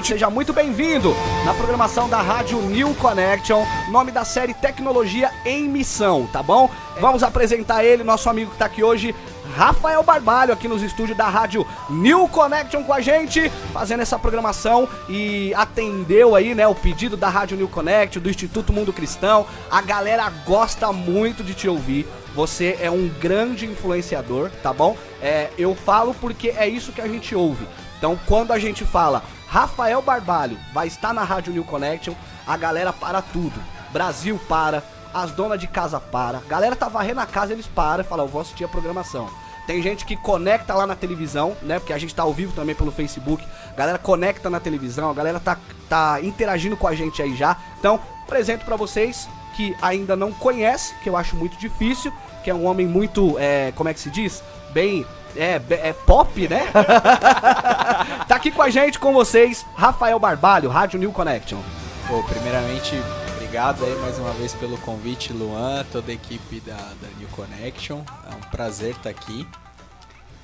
gente, seja muito bem-vindo na programação da Rádio New Connection, nome da série Tecnologia em Missão, tá bom? Vamos apresentar ele, nosso amigo que tá aqui hoje, Rafael Barbalho, aqui nos estúdios da Rádio New Connection com a gente, fazendo essa programação e atendeu aí, né, o pedido da Rádio New Connection, do Instituto Mundo Cristão. A galera gosta muito de te ouvir. Você é um grande influenciador, tá bom? É, eu falo porque é isso que a gente ouve. Então, quando a gente fala Rafael Barbalho vai estar na Rádio New Connection, a galera para tudo. Brasil para, as donas de casa para. Galera tá varrendo a casa, eles param e falam, eu vou assistir a programação. Tem gente que conecta lá na televisão, né? Porque a gente tá ao vivo também pelo Facebook. Galera conecta na televisão, a galera tá, tá interagindo com a gente aí já. Então, apresento para vocês que ainda não conhece, que eu acho muito difícil, que é um homem muito, é, como é que se diz? Bem é, é pop, né? tá aqui com a gente, com vocês, Rafael Barbalho, Rádio New Connection. Pô, primeiramente, obrigado aí mais uma vez pelo convite, Luan, toda a equipe da, da New Connection. É um prazer estar aqui.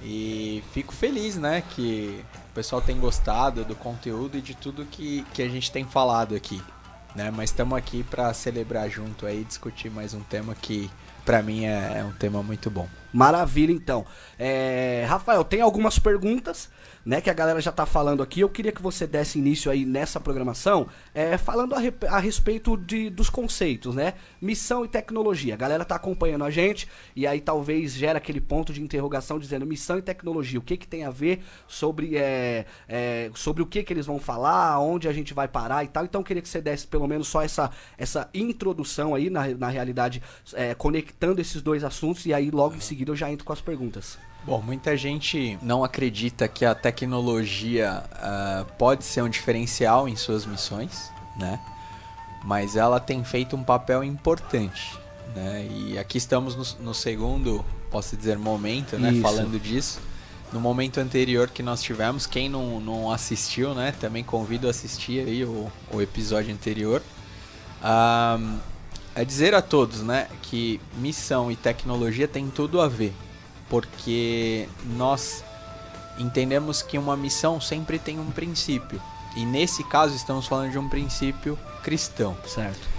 E fico feliz, né, que o pessoal tem gostado do conteúdo e de tudo que, que a gente tem falado aqui. Né? Mas estamos aqui para celebrar junto aí, discutir mais um tema que para mim é, é, um tema muito bom. Maravilha, então. É, Rafael, tem algumas perguntas né, que a galera já tá falando aqui. Eu queria que você desse início aí nessa programação, é, falando a, a, respeito de, dos conceitos, né? Missão e tecnologia. A galera tá acompanhando a gente e aí talvez gera aquele ponto de interrogação dizendo missão e tecnologia. O que que tem a ver sobre, é, é, sobre o que que eles vão falar, onde a gente vai parar e tal. Então eu queria que você desse pelo menos só essa, essa introdução aí, na, na realidade, é, conectando esses dois assuntos e aí logo em seguida eu já entro com as perguntas. Bom, muita gente não acredita que a tecnologia uh, pode ser um diferencial em suas missões, né? Mas ela tem feito um papel importante, né? E aqui estamos no, no segundo, posso dizer, momento, né? Isso. Falando disso. No momento anterior que nós tivemos, quem não, não assistiu, né? Também convido a assistir aí o, o episódio anterior. Um, é dizer a todos, né? Que missão e tecnologia tem tudo a ver porque nós entendemos que uma missão sempre tem um princípio. E nesse caso estamos falando de um princípio cristão. Certo.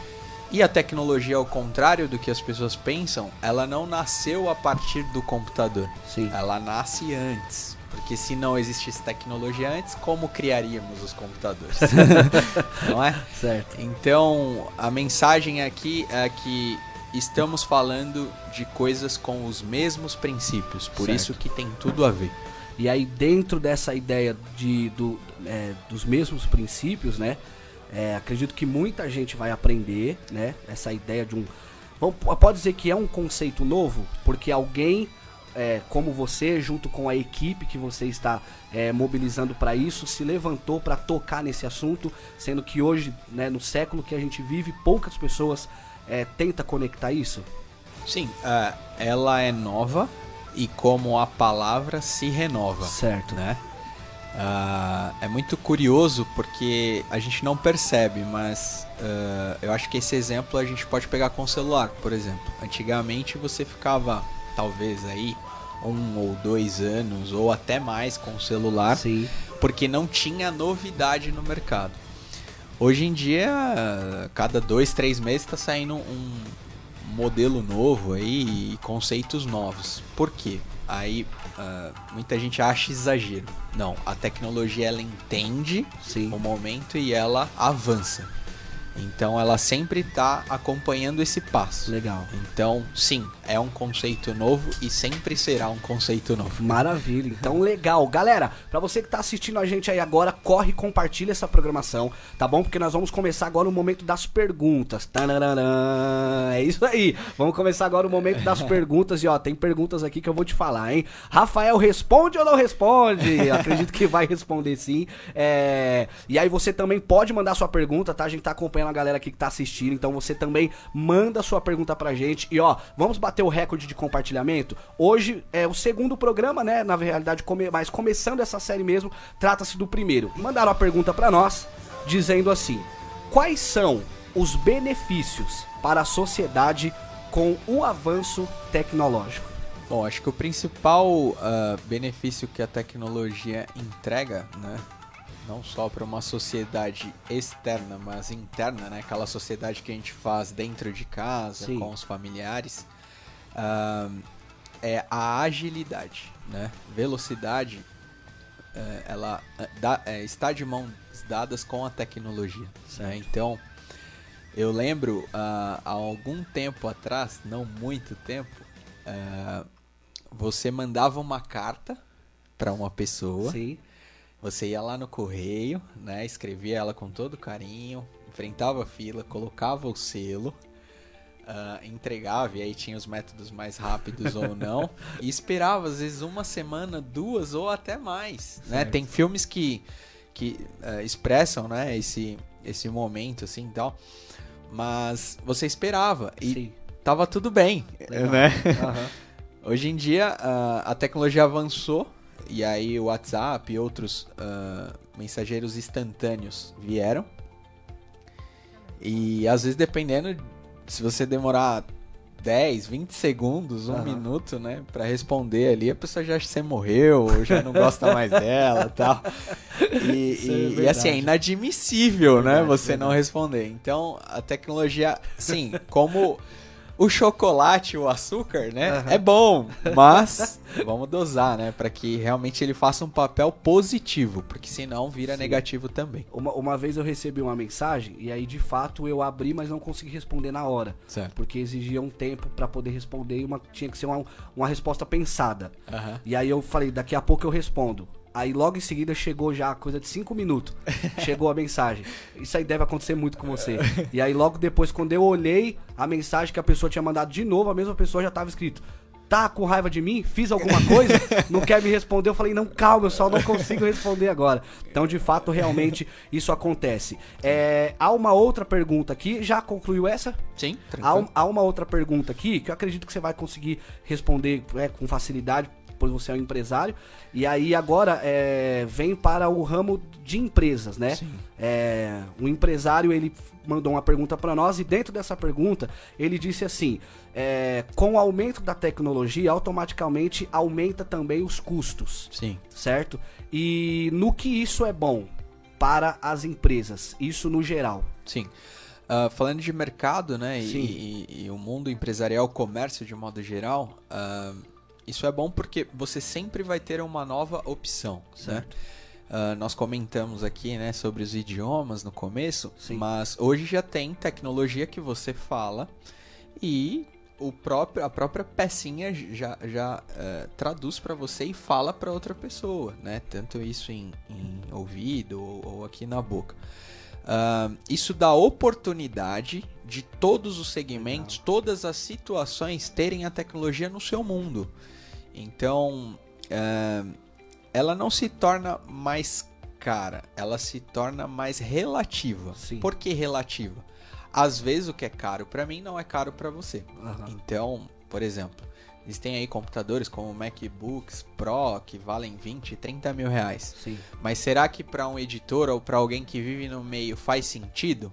E a tecnologia, ao contrário do que as pessoas pensam, ela não nasceu a partir do computador. Sim. Ela nasce antes. Porque se não existisse tecnologia antes, como criaríamos os computadores? não é? Certo. Então, a mensagem aqui é que estamos falando de coisas com os mesmos princípios, por certo. isso que tem tudo a ver. E aí dentro dessa ideia de, do, é, dos mesmos princípios, né? É, acredito que muita gente vai aprender, né? Essa ideia de um. Pode dizer que é um conceito novo, porque alguém é, como você, junto com a equipe que você está é, mobilizando para isso, se levantou para tocar nesse assunto, sendo que hoje, né, no século que a gente vive, poucas pessoas é, tenta conectar isso? Sim, uh, ela é nova e como a palavra se renova. Certo. Né? Uh, é muito curioso porque a gente não percebe, mas uh, eu acho que esse exemplo a gente pode pegar com o celular, por exemplo. Antigamente você ficava, talvez aí, um ou dois anos ou até mais com o celular, Sim. porque não tinha novidade no mercado. Hoje em dia, cada dois, três meses está saindo um modelo novo aí e conceitos novos. Por quê? Aí uh, muita gente acha exagero. Não, a tecnologia ela entende Sim. o momento e ela avança. Então ela sempre está acompanhando esse passo. Legal. Então, sim, é um conceito novo e sempre será um conceito novo. Maravilha. Então, legal. Galera, para você que tá assistindo a gente aí agora, corre e compartilha essa programação, tá bom? Porque nós vamos começar agora o momento das perguntas. Tanarana. É isso aí. Vamos começar agora o momento das perguntas e ó, tem perguntas aqui que eu vou te falar, hein? Rafael responde ou não responde? Acredito que vai responder sim. É... E aí você também pode mandar sua pergunta, tá? A gente tá acompanhando a galera aqui que tá assistindo. Então você também manda sua pergunta pra gente. E ó, vamos bater o recorde de compartilhamento. Hoje é o segundo programa, né? Na realidade, come... mas começando essa série mesmo, trata-se do primeiro. Mandaram a pergunta pra nós, dizendo assim: Quais são os benefícios para a sociedade com o avanço tecnológico? Bom, acho que o principal uh, benefício que a tecnologia entrega, né, não só para uma sociedade externa, mas interna, né? Aquela sociedade que a gente faz dentro de casa, Sim. com os familiares, uh, é a agilidade, né? Velocidade, uh, ela uh, é, está de mãos dadas com a tecnologia. Né? Então, eu lembro há algum tempo atrás, não muito tempo, você mandava uma carta para uma pessoa. Sim. Você ia lá no correio, né? Escrevia ela com todo carinho, enfrentava a fila, colocava o selo, uh, entregava, e aí tinha os métodos mais rápidos ou não, e esperava às vezes uma semana, duas ou até mais. Né? Tem filmes que, que uh, expressam né, esse, esse momento assim e tal, mas você esperava e Sim. tava tudo bem, Legal. né? Uhum. Hoje em dia uh, a tecnologia avançou e aí o WhatsApp e outros uh, mensageiros instantâneos vieram. E às vezes dependendo, se você demorar 10, 20 segundos, um uhum. minuto, né, para responder ali, a pessoa já acha que você morreu, ou já não gosta mais dela tal. E, e, é e, assim, é inadmissível, né, verdade, né, você não responder. Então, a tecnologia, sim, como o chocolate, o açúcar, né? Uhum. É bom, mas vamos dosar, né? Para que realmente ele faça um papel positivo, porque senão vira Sim. negativo também. Uma, uma vez eu recebi uma mensagem e aí de fato eu abri, mas não consegui responder na hora. Certo. Porque exigia um tempo para poder responder e uma, tinha que ser uma, uma resposta pensada. Uhum. E aí eu falei, daqui a pouco eu respondo. Aí logo em seguida chegou já coisa de 5 minutos. chegou a mensagem. Isso aí deve acontecer muito com você. E aí logo depois, quando eu olhei a mensagem que a pessoa tinha mandado de novo, a mesma pessoa já tava escrito. Tá com raiva de mim? Fiz alguma coisa? Não quer me responder? Eu falei, não, calma, eu só não consigo responder agora. Então, de fato, realmente, isso acontece. É, há uma outra pergunta aqui. Já concluiu essa? Sim, há, há, uma outra pergunta aqui que eu acredito que você vai conseguir responder é, com facilidade pois você é um empresário. E aí agora é, vem para o ramo de empresas, né? Sim. É, um empresário ele mandou uma pergunta para nós e dentro dessa pergunta ele disse assim: é, com o aumento da tecnologia automaticamente aumenta também os custos. Sim. Certo? E no que isso é bom para as empresas? Isso no geral. Sim. Uh, falando de mercado, né, e, e, e, o mundo empresarial, comércio de modo geral, uh, isso é bom porque você sempre vai ter uma nova opção, né? certo? Né? Uh, nós comentamos aqui né, sobre os idiomas no começo, Sim. mas hoje já tem tecnologia que você fala e o próprio, a própria pecinha já, já uh, traduz para você e fala para outra pessoa, né? Tanto isso em, em ouvido ou, ou, aqui na boca. Uh, isso dá oportunidade de todos os segmentos, todas as situações terem a tecnologia no seu mundo. Então, uh, ela não se torna mais cara, ela se torna mais relativa. Sim. Por que relativa? Às vezes o que é caro para mim não é caro para você. Uhum. Então, por exemplo, existem aí computadores como MacBooks Pro que valem 20, 30 mil reais. Sim. Mas será que para um editor ou para alguém que vive no meio faz sentido?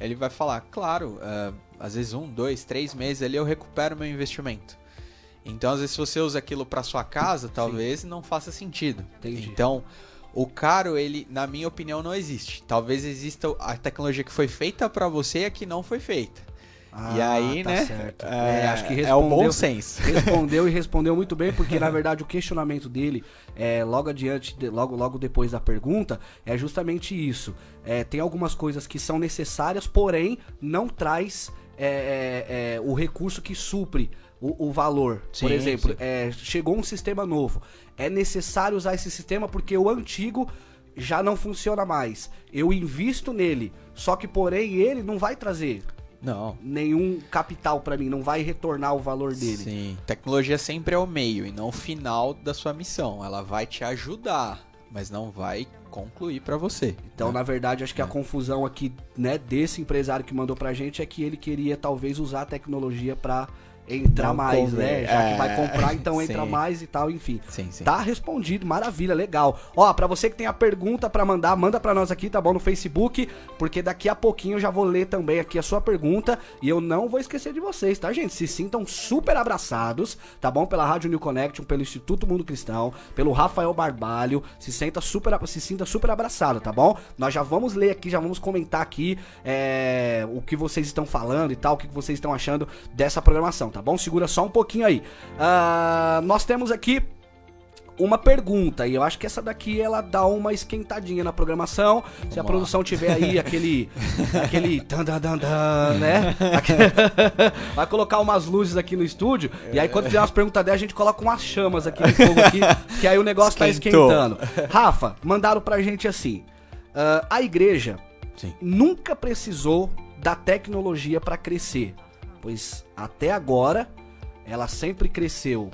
Ele vai falar, claro, uh, às vezes um, dois, três meses ali eu recupero meu investimento. Então, às vezes, se você usa aquilo para sua casa, talvez Sim. não faça sentido. Entendi. Então, o caro, ele, na minha opinião, não existe. Talvez exista a tecnologia que foi feita para você e a que não foi feita. Ah, e aí, tá né? Certo. É, é, acho que é o bom senso. Respondeu e respondeu muito bem, porque na verdade o questionamento dele, é, logo adiante, logo, logo depois da pergunta, é justamente isso. É, tem algumas coisas que são necessárias, porém não traz é, é, é o recurso que supre o, o valor. Sim, Por exemplo, é, chegou um sistema novo. É necessário usar esse sistema porque o antigo já não funciona mais. Eu invisto nele, só que porém ele não vai trazer não. nenhum capital para mim, não vai retornar o valor dele. Sim, tecnologia sempre é o meio e não o final da sua missão. Ela vai te ajudar, mas não vai concluir para você. Então, né? na verdade, acho que é. a confusão aqui, né, desse empresário que mandou pra gente é que ele queria talvez usar a tecnologia para entra Não mais, convém. né? Já que É, vai comprar, então entra sim. mais e tal, enfim. Sim, sim. Tá respondido, maravilha, legal. Ó, pra você que tem a pergunta pra mandar, manda pra nós aqui, tá bom? No Facebook, porque daqui a pouquinho eu já vou ler também aqui a sua pergunta e eu não vou esquecer de vocês, tá, gente? Se sintam super abraçados, tá bom? Pela Rádio New Connection, pelo Instituto Mundo Cristão, pelo Rafael Barbalho, se sinta super, se sinta super abraçado, tá bom? Nós já vamos ler aqui, já vamos comentar aqui é, o que vocês estão falando e tal, o que vocês estão achando dessa programação, tá bom? Segura só um pouquinho aí. Ah, nós temos aqui uma pergunta e eu acho que essa daqui ela dá uma esquentadinha na programação. Se a lá. produção tiver aí aquele aquele dan, dan, dan, dan, né? Vai colocar umas luzes aqui no estúdio e aí quando fizer umas perguntas dela a gente coloca umas chamas aqui no fogo aqui, que aí o negócio tá Esquentou. esquentando. Rafa, mandaram pra gente assim: ah, a igreja Sim. nunca precisou da tecnologia para crescer, pois até agora ela sempre cresceu.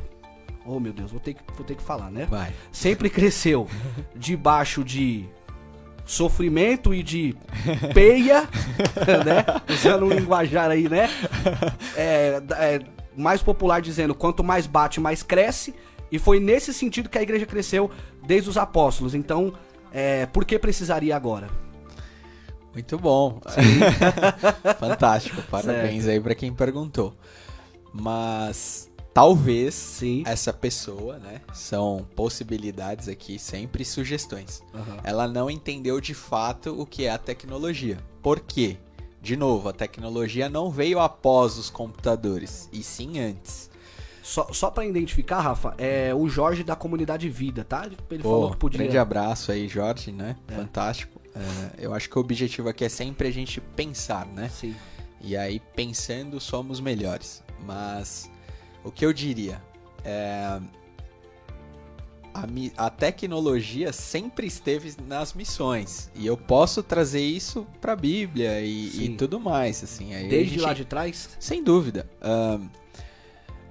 Oh meu Deus, vou ter que, vou ter que falar, né? Vai. Sempre cresceu debaixo de sofrimento e de peia, né? Usando um linguajar aí, né? É, é, mais popular dizendo, quanto mais bate, mais cresce. E foi nesse sentido que a igreja cresceu desde os apóstolos. Então, é, por que precisaria agora? Muito bom. Fantástico. Parabéns aí pra quem perguntou. Mas talvez Sim. essa pessoa, né? São possibilidades aqui, sempre sugestões. Aham. Ela não entendeu de fato o que é a tecnologia. Por quê? De novo, a tecnologia não veio após os computadores, e sim antes. Só, só para identificar, Rafa, é o Jorge da comunidade Vida, tá? Ele Pô, falou que podia. grande abraço aí, Jorge, né? É. Fantástico. É, eu acho que o objetivo aqui é sempre a gente pensar, né? Sim. E aí, pensando, somos melhores. Mas o que eu diria é. A, a tecnologia sempre esteve nas missões. E eu posso trazer isso pra Bíblia e, e tudo mais. Assim. Aí a Desde gente- lá de trás? Sem dúvida. Ahn,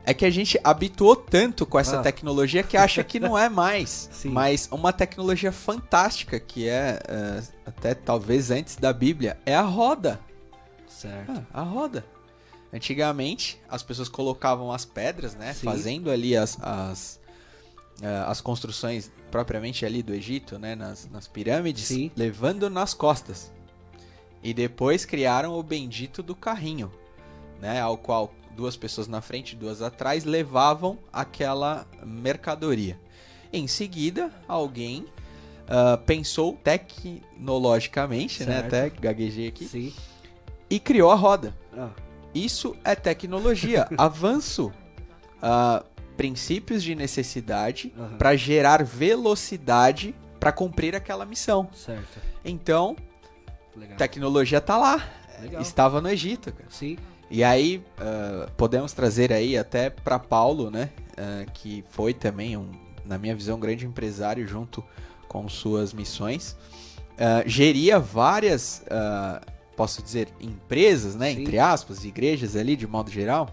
é que a gente habituou tanto com essa Ah. tecnologia que acha que não é mais. Sim. Mas uma tecnologia fantástica, que é eh, até talvez antes da Bíblia, é a roda. Certo. Ah, a roda. Antigamente, as pessoas colocavam as pedras, né? Sim. Fazendo ali as, as, eh, as construções propriamente ali do Egito, né? Nas, nas pirâmides, Sim. levando nas costas. E depois criaram o bendito do carrinho, né? Ao qual duas pessoas na frente e duas atrás levavam aquela mercadoria. Em seguida, alguém ah, pensou tecnologicamente, né? Certo. Até gaguejei aqui Sim. e criou a roda. Ah, Isso é tecnologia, avanço, ah, princípios de necessidade Aham. para gerar velocidade para cumprir aquela missão. certo. Então, Legal. tecnologia tá lá, Legal. estava no Egito. cara. Sim. E aí ah, podemos trazer aí até para Paulo, né, ah, que foi também um, na minha visão, um grande empresário junto com suas missões, Ah, geria várias, posso dizer, empresas, né, Sim. entre aspas, igrejas ali de modo geral,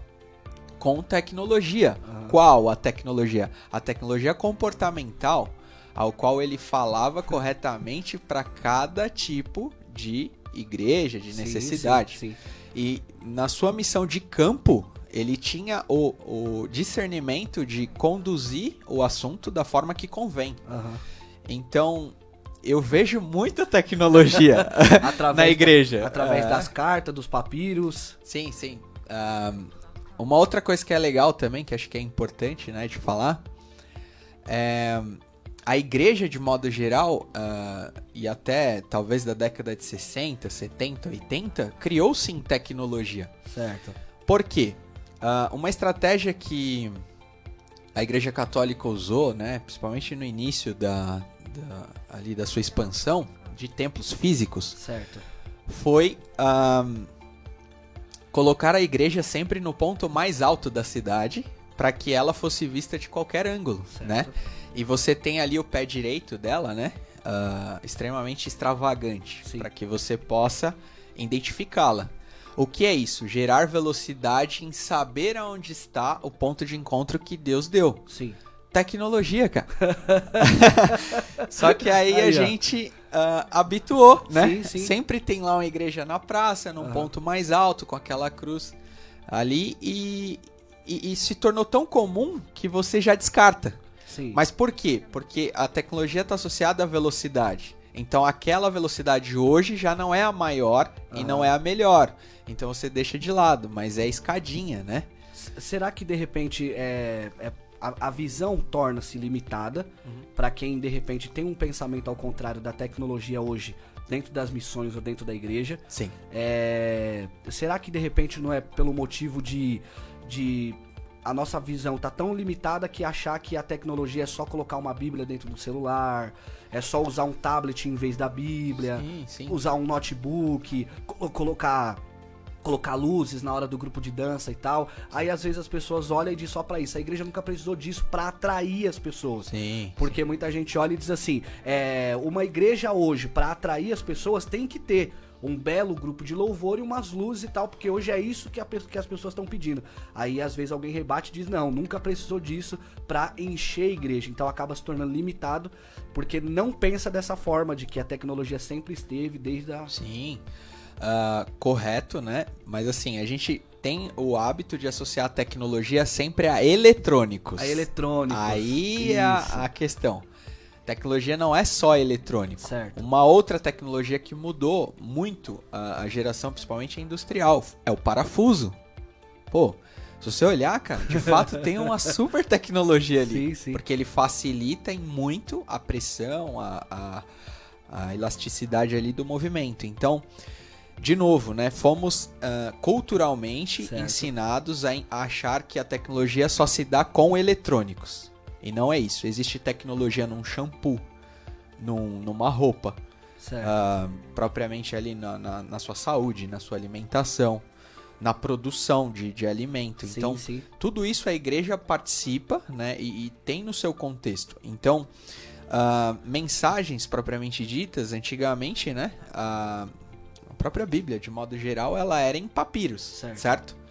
com tecnologia. Qual a tecnologia? A tecnologia comportamental, ao qual ele falava corretamente para cada tipo de igreja, de Sim, necessidade. Sim, sim. E na sua missão de campo, ele tinha o, o discernimento de conduzir o assunto da forma que convém. Aham. Então, eu vejo muita tecnologia na igreja. da- através É. das cartas, dos papiros. Sim, sim. Ahn, uma outra coisa que é legal também, que acho que é importante né, de falar, é a igreja, de modo geral, ah, e até talvez da década de 60, 70, 80, criou sim tecnologia. Certo. Por quê? Ah, uma estratégia que a Igreja Católica usou, né, principalmente no início da, da- ali da sua expansão de templos físicos, Certo. foi ahm, colocar a igreja sempre no ponto mais alto da cidade para que ela fosse vista de qualquer ângulo, Certo. né? E você tem ali o pé direito dela, né? ah, extremamente extravagante para que você possa identificá-la. O que é isso? Gerar velocidade em saber aonde está o ponto de encontro que Deus deu. Sim. Tecnologia, cara. Só que aí, Aí, a ó. gente ah, habituou, né? Sim, sim. Sempre tem lá uma igreja na praça, num Aham. ponto mais alto, com aquela cruz ali. E, e, e se tornou tão comum que você já descarta. Sim. Mas por quê? Porque a tecnologia está associada à velocidade. Então aquela velocidade hoje já não é a maior e não é a melhor. Então você deixa de lado, mas é escadinha, né? Será que de repente é, é- a, a visão torna-se limitada pra quem de repente tem um pensamento ao contrário da tecnologia hoje dentro das missões ou dentro da igreja? Sim. É, será que de repente não é pelo motivo de, de a nossa visão tá tão limitada que achar que a tecnologia é só colocar uma Bíblia dentro do celular, é só usar um tablet em vez da Bíblia, Sim, sim. usar um notebook, co- colocar colocar luzes na hora do grupo de dança e tal. Aí às vezes as pessoas olham e dizem só pra isso. A igreja nunca precisou disso pra atrair as pessoas. Sim. Porque muita gente olha e diz assim: é, uma igreja hoje, pra atrair as pessoas, tem que ter um belo grupo de louvor e umas luzes e tal, porque hoje é isso que, a que as pessoas estão pedindo. Aí às vezes alguém rebate e diz: não, nunca precisou disso pra encher a igreja. Então acaba se tornando limitado, porque não pensa dessa forma de que a tecnologia sempre esteve desde a. Sim. Ah, correto, né? Mas assim, a gente tem o hábito de associar a tecnologia sempre a eletrônicos. A eletrônica. Aí é a, a questão. Tecnologia não é só eletrônico. Certo. Uma outra tecnologia que mudou muito a, a geração, principalmente a industrial, é o parafuso. Pô, se você olhar, cara, de fato tem uma super tecnologia ali. Sim, sim. Porque ele facilita em muito a pressão, a, a, a elasticidade ali do movimento. Então, de novo, né? Fomos ah, culturalmente Certo. ensinados a, a achar que a tecnologia só se dá com eletrônicos. E não é isso. Existe tecnologia num shampoo, num, numa roupa, ah, propriamente ali na, na, na sua saúde, na sua alimentação, na produção de, de alimento. sim, então, sim. tudo isso a igreja participa, né? E, e tem no seu contexto. Então, ah, mensagens propriamente ditas, antigamente, né? A, a própria Bíblia, de modo geral, ela era em papiros, Certo. certo?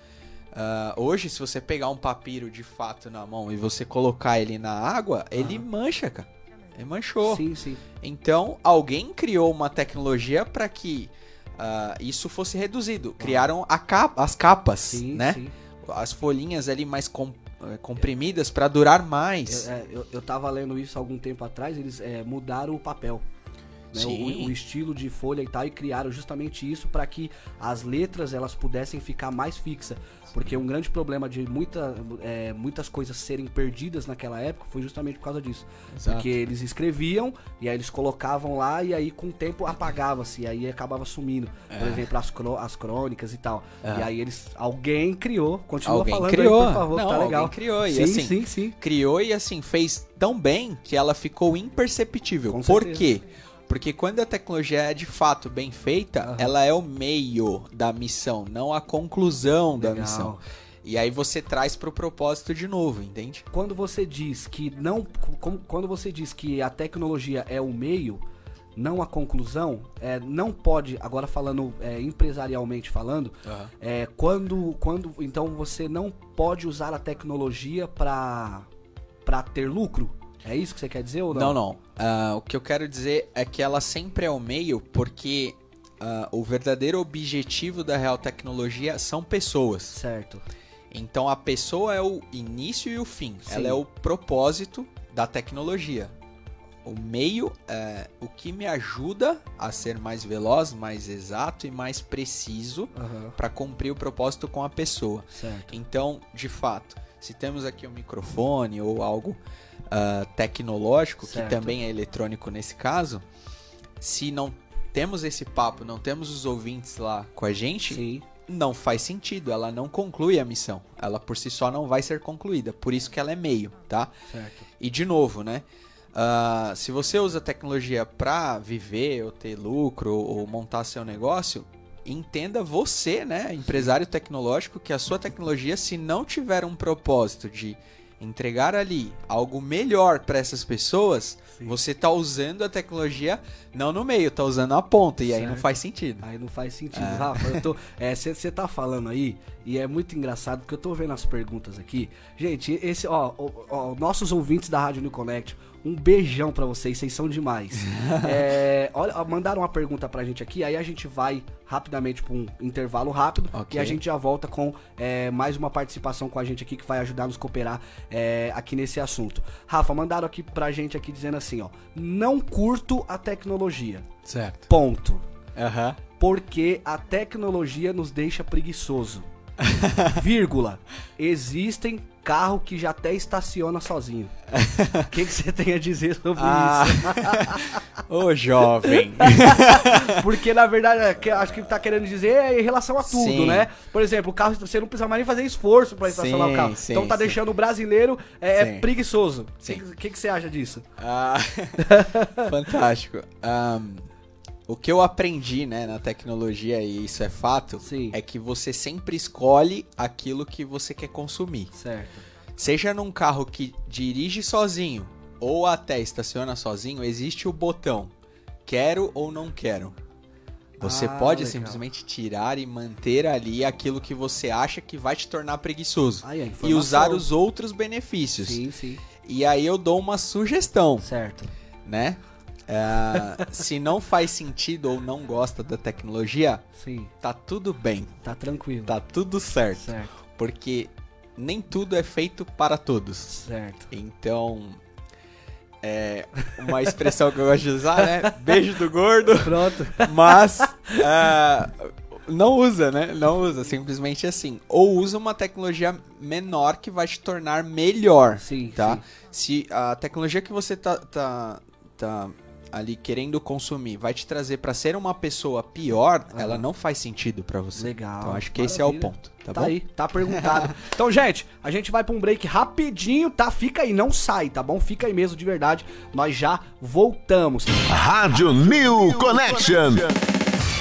Ah, hoje, se você pegar um papiro de fato na mão e você colocar ele na água, ele mancha, cara. Ele manchou. Sim, sim. Então, alguém criou uma tecnologia para que ah, isso fosse reduzido. Criaram capa- as capas, Sim, né? sim. As folhinhas ali mais com- eh, comprimidas para durar mais. Eu, é, eu, eu tava lendo isso algum tempo atrás, eles é, mudaram o papel. Né, o, o estilo de folha e tal, e criaram justamente isso para que as letras elas pudessem ficar mais fixas. Porque um grande problema de muita, é, muitas coisas serem perdidas naquela época foi justamente por causa disso. Exato. Porque eles escreviam e aí eles colocavam lá e aí com o tempo apagava-se, e aí acabava sumindo. Por exemplo, as, as crônicas e tal. É. E aí eles. Alguém criou, continua Alguém falando criou. aí, por favor, Não, tá legal. criou, e sim, assim, sim, sim. Criou e assim fez tão bem que ela ficou imperceptível. Com Por certeza. quê? Porque quando a tecnologia é de fato bem feita, Aham. ela é o meio da missão, não a conclusão da Legal. missão. E aí você traz pro propósito de novo, entende? quando você diz que não quando você diz que a tecnologia é o meio não a conclusão é, não pode agora falando é, empresarialmente falando é, quando quando então você não pode usar a tecnologia para para ter lucro é isso que você quer dizer ou Não, não não. Ah, o que eu quero dizer é que ela sempre é o meio porque ah, o verdadeiro objetivo da real tecnologia são pessoas. certo Então a pessoa é o início e o fim. Sim. Ela é o propósito da tecnologia. O meio é o que me ajuda a ser mais veloz, mais exato e mais preciso Aham, para cumprir o propósito com a pessoa. certo Então, de fato, se temos aqui um microfone ou algo ah, tecnológico, Certo. que também é eletrônico nesse caso, se não temos esse papo, não temos os ouvintes lá com a gente, sim não faz sentido, ela não conclui a missão. Ela por si só não vai ser concluída, por isso que ela é meio, tá? certo E de novo, né? ah, se você usa tecnologia para viver ou ter lucro ou montar seu negócio, entenda você, né, empresário tecnológico, que a sua tecnologia, se não tiver um propósito de entregar ali algo melhor para essas pessoas, Sim. você tá usando a tecnologia não no meio, tá usando a ponta e aí não Certo. faz sentido. Aí não faz sentido. É. Rafa. Você tá falando aí, e é muito engraçado, porque eu tô vendo as perguntas aqui. Gente, esse, ó, ó, ó, nossos ouvintes da Rádio New Connect, Um beijão pra vocês, vocês são demais. é, olha, mandaram uma pergunta pra gente aqui, aí a gente vai rapidamente pra um intervalo rápido Ok. e a gente já volta com é, mais uma participação com a gente aqui que vai ajudar a nos cooperar é, aqui nesse assunto. Rafa, mandaram aqui pra gente aqui dizendo assim, ó. Não curto a tecnologia. Certo. Ponto. Aham. Porque a tecnologia nos deixa preguiçoso. Vírgula. Existem carro que já até estaciona sozinho. O que que você tem a dizer sobre Ah. isso? Ô, jovem. Porque na verdade, é acho que ele tá querendo dizer é em relação a tudo, Sim. né? Por exemplo, o carro você não precisa mais nem fazer esforço pra estacionar Sim, o carro. sim, então tá deixando o brasileiro é, é preguiçoso. O que, que, que você acha disso? Ah, fantástico. Ahn, o que eu aprendi, né, na tecnologia, e isso é fato, Sim. é que você sempre escolhe aquilo que você quer consumir. Certo. Seja num carro que dirige sozinho ou até estaciona sozinho, existe o botão quero ou não quero. Você Ah, pode legal. simplesmente tirar e manter ali aquilo que você acha que vai te tornar preguiçoso. Aí, a E usar os outros benefícios. Sim, sim. E aí eu dou uma sugestão, Certo. né? É, se não faz sentido ou não gosta da tecnologia, Sim. tá tudo bem, Tá tranquilo. tá tudo certo. Certo. Porque nem tudo é feito para todos. Certo. Então, é uma expressão que eu gosto de usar, né? Beijo do gordo, Pronto. mas ah, não usa, né? Não usa, simplesmente assim. Ou usa uma tecnologia menor que vai te tornar melhor, Sim, tá? sim. Se a tecnologia que você tá, tá, tá ali querendo consumir vai te trazer para ser uma pessoa pior, ela não faz sentido para você. Legal. Então acho que esse é o Maravilha. ponto, tá, Tá, bom? aí, tá perguntado. então, gente, a gente vai pra um break rapidinho, tá? Fica aí, não sai, tá bom? Fica aí mesmo, de verdade. Nós já voltamos. Rádio New Connection.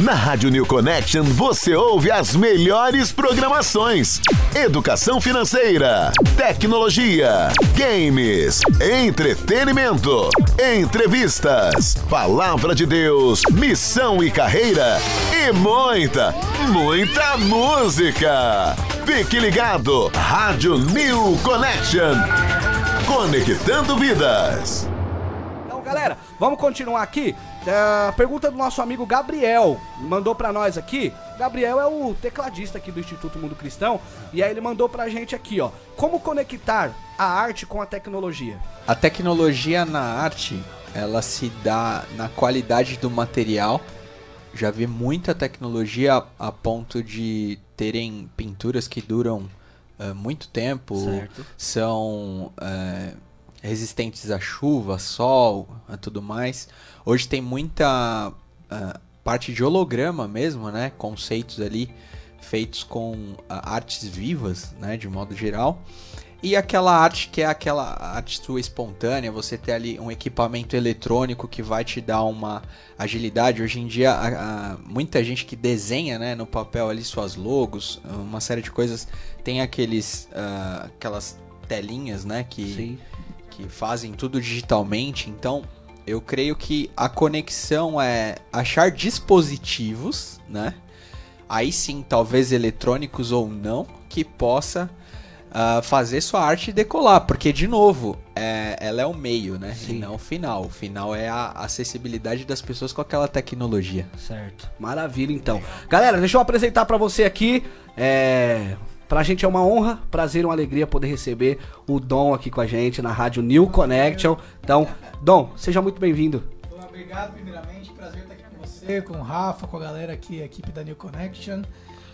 Na Rádio New Connection você ouve as melhores programações: educação financeira, tecnologia, games, entretenimento, entrevistas, palavra de Deus, missão e carreira e muita, muita música. Fique ligado, Rádio New Connection. Conectando vidas. Então, galera, vamos continuar aqui. É, pergunta do nosso amigo Gabriel. Mandou pra nós aqui. Gabriel é o tecladista aqui do Instituto Mundo Cristão. E aí ele mandou pra gente aqui, ó. Como conectar a arte com a tecnologia? A tecnologia na arte, ela se dá na qualidade do material. Já vi muita tecnologia a, ponto de terem pinturas que duram eh, muito tempo, Certo. são eh, resistentes à chuva, sol, a tudo mais. Hoje tem muita ah, parte de holograma mesmo, né? Conceitos ali feitos com ah, artes vivas, né? De modo geral. E aquela arte que é aquela arte sua espontânea, você ter ali um equipamento eletrônico que vai te dar uma agilidade. Hoje em dia, a- a- muita gente que desenha né, no papel ali suas logos, uma série de coisas, tem aqueles, ah, aquelas telinhas né, que, Sim. que fazem tudo digitalmente. Então, eu creio que a conexão é achar dispositivos, né? Aí sim, talvez eletrônicos ou não, que possa ah, fazer sua arte decolar. Porque, de novo, é, ela é o meio, né? Sim. E não o final. O final é a acessibilidade das pessoas com aquela tecnologia. Certo. Maravilha, então. Galera, deixa eu apresentar pra você aqui. É. Pra gente é uma honra, prazer e uma alegria poder receber o Dom aqui com a gente na Rádio New Connection. Então, Dom, seja muito bem-vindo. Obrigado, primeiramente. Prazer estar aqui com você, com o Rafa, com a galera aqui, a equipe da New Connection.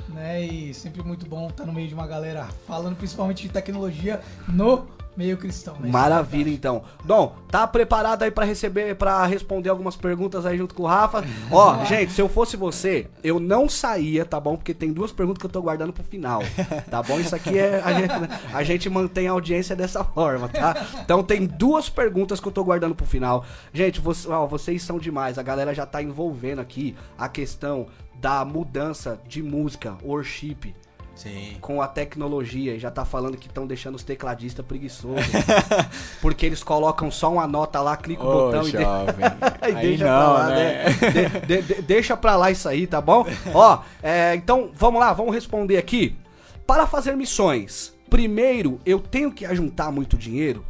Né? E sempre muito bom estar no meio de uma galera falando principalmente de tecnologia no meio cristão. Né? Maravilha, então. Dom, tá preparado aí pra receber, para responder algumas perguntas aí junto com o Rafa? Ó, gente, se eu fosse você, eu não saía, tá bom? Porque tem duas perguntas que eu tô guardando pro final, tá bom? Isso aqui é a gente, a gente mantém a audiência dessa forma, tá? Então tem duas perguntas que eu tô guardando pro final. Gente, você- ó, vocês são demais. A galera já tá envolvendo aqui a questão da mudança de música, worship, Sim. com a tecnologia e já tá falando que estão deixando os tecladistas preguiçosos. porque eles colocam só uma nota lá, clica o botão e, de- jovem. e deixa não, pra lá, né? né? De- de- deixa pra lá isso aí, tá bom? Ó, é, então vamos lá, vamos responder aqui. Para fazer missões, primeiro eu tenho que ajuntar muito dinheiro?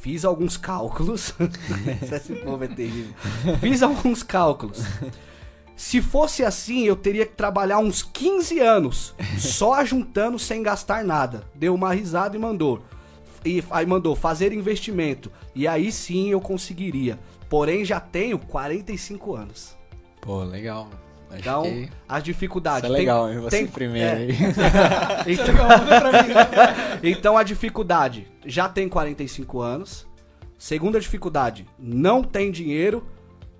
Fiz alguns cálculos. Esse povo é terrível. Fiz alguns cálculos. Se fosse assim, eu teria que trabalhar uns 15 anos só juntando sem gastar nada. Deu uma risada e mandou. E aí mandou fazer investimento. E aí sim eu conseguiria. Porém, já tenho 45 anos. Pô, legal. Acho Então, que as dificuldades. isso é legal, hein? Você tem- primeiro é. aí. Então, pra mim. né? então a dificuldade, já tem 45 anos. Segunda dificuldade, não tem dinheiro.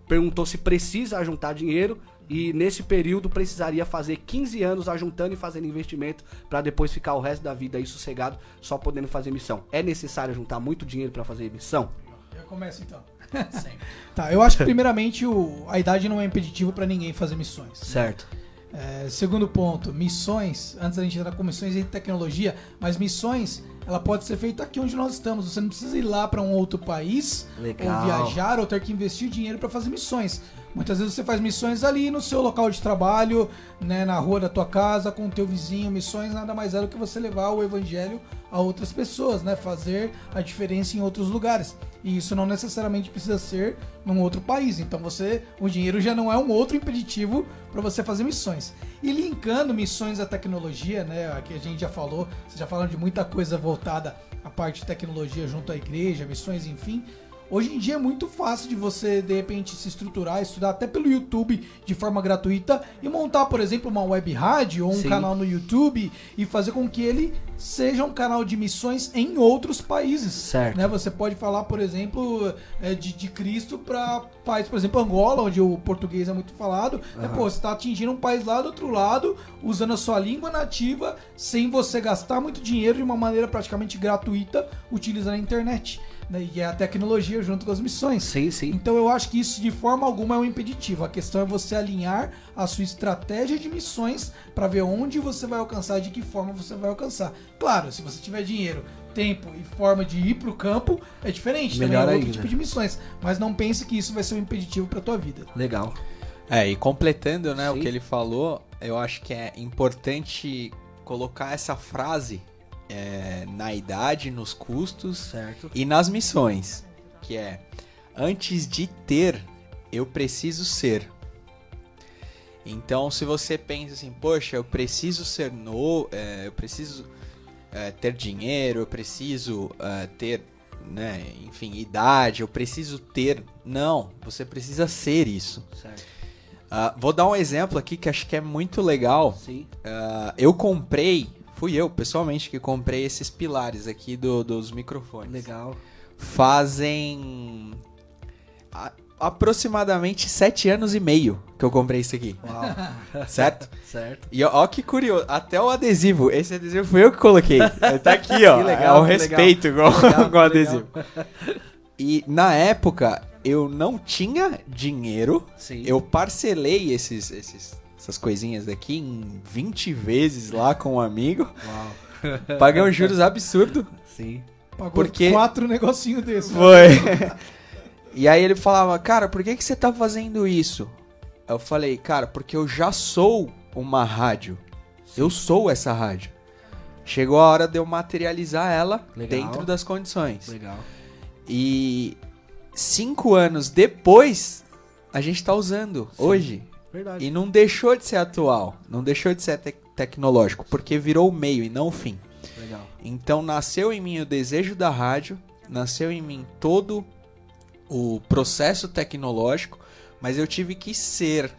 Perguntou se precisa juntar dinheiro. E nesse período precisaria fazer 15 anos ajuntando e fazendo investimento pra depois ficar o resto da vida aí sossegado, só podendo fazer missão. É necessário juntar muito dinheiro pra fazer missão? Já começa então. Tá, eu acho que primeiramente o, a idade não é impeditivo pra ninguém fazer missões. Certo. É, segundo ponto, missões, antes da gente entrar com missões e tecnologia, mas missões, ela pode ser feita aqui onde nós estamos. Você não precisa ir lá para um outro país, Legal. ou viajar, ou ter que investir dinheiro para fazer missões. Muitas vezes você faz missões ali no seu local de trabalho, né, na rua da tua casa, com o teu vizinho. Missões nada mais é do que você levar o evangelho a outras pessoas, né? Fazer a diferença em outros lugares. E isso não necessariamente precisa ser num outro país. Então você, o dinheiro já não é um outro impeditivo para você fazer missões. E linkando missões à tecnologia, né? Aqui a gente já falou, vocês já falaram de muita coisa voltada à parte de tecnologia junto à igreja, missões, enfim. Hoje em dia é muito fácil de você, de repente, se estruturar, estudar até pelo YouTube de forma gratuita e montar, por exemplo, uma web rádio ou um Sim. canal no YouTube e fazer com que ele seja um canal de missões em outros países. Certo. Né? Você pode falar, por exemplo, é, de, de Cristo para países, por exemplo, Angola, onde o português é muito falado. né? Pô, você está atingindo um país lá do outro lado, usando a sua língua nativa, sem você gastar muito dinheiro de uma maneira praticamente gratuita, utilizando a internet. Né? E é a tecnologia junto com as missões. Sim, sim. Então eu acho que isso de forma alguma é um impeditivo. A questão é você alinhar a sua estratégia de missões para ver onde você vai alcançar e de que forma você vai alcançar. Claro, se você tiver dinheiro, tempo e forma de ir pro campo, é diferente. Melhor também é outro ainda. tipo de missões. Mas não pense que isso vai ser um impeditivo para tua vida. Legal. É, e completando, né, Sim. o que ele falou, eu acho que é importante colocar essa frase é, na idade, nos custos Certo. e nas missões, que é antes de ter, eu preciso ser. Então, se você pensa assim, poxa, eu preciso ser novo, eu preciso é, ter dinheiro, eu preciso é, ter, né, enfim, idade, eu preciso ter. Não, você precisa ser isso. Ah, vou dar um exemplo aqui que acho que é muito legal. Ah, eu comprei, fui eu pessoalmente que comprei esses pilares aqui do- dos microfones. Legal. Fazem a- aproximadamente sete anos e meio que eu comprei isso aqui, Uau. certo? certo. E ó, ó que curioso, até o adesivo, esse adesivo foi eu que coloquei. Tá aqui, ó. Que legal, é o que respeito legal. com, Legal, com o adesivo. E na época eu não tinha dinheiro. Sim. Eu parcelei esses, esses, essas coisinhas daqui em 20 vezes lá com um amigo. Uau. Paguei uns juros absurdo. Sim. Pagou Porque- quatro negocinhos desses. Foi. e aí ele falava, cara, por que, que você tá fazendo isso? Eu falei, cara, porque eu já sou uma rádio. Eu sou essa rádio. Chegou a hora de eu materializar ela Legal. dentro das condições. Legal. E cinco anos depois, a gente tá usando hoje. Verdade. E não deixou de ser atual, não deixou de ser tec- tecnológico, porque virou o meio e não o fim. Legal. Então nasceu em mim o desejo da rádio, nasceu em mim todo o processo tecnológico, mas eu tive que ser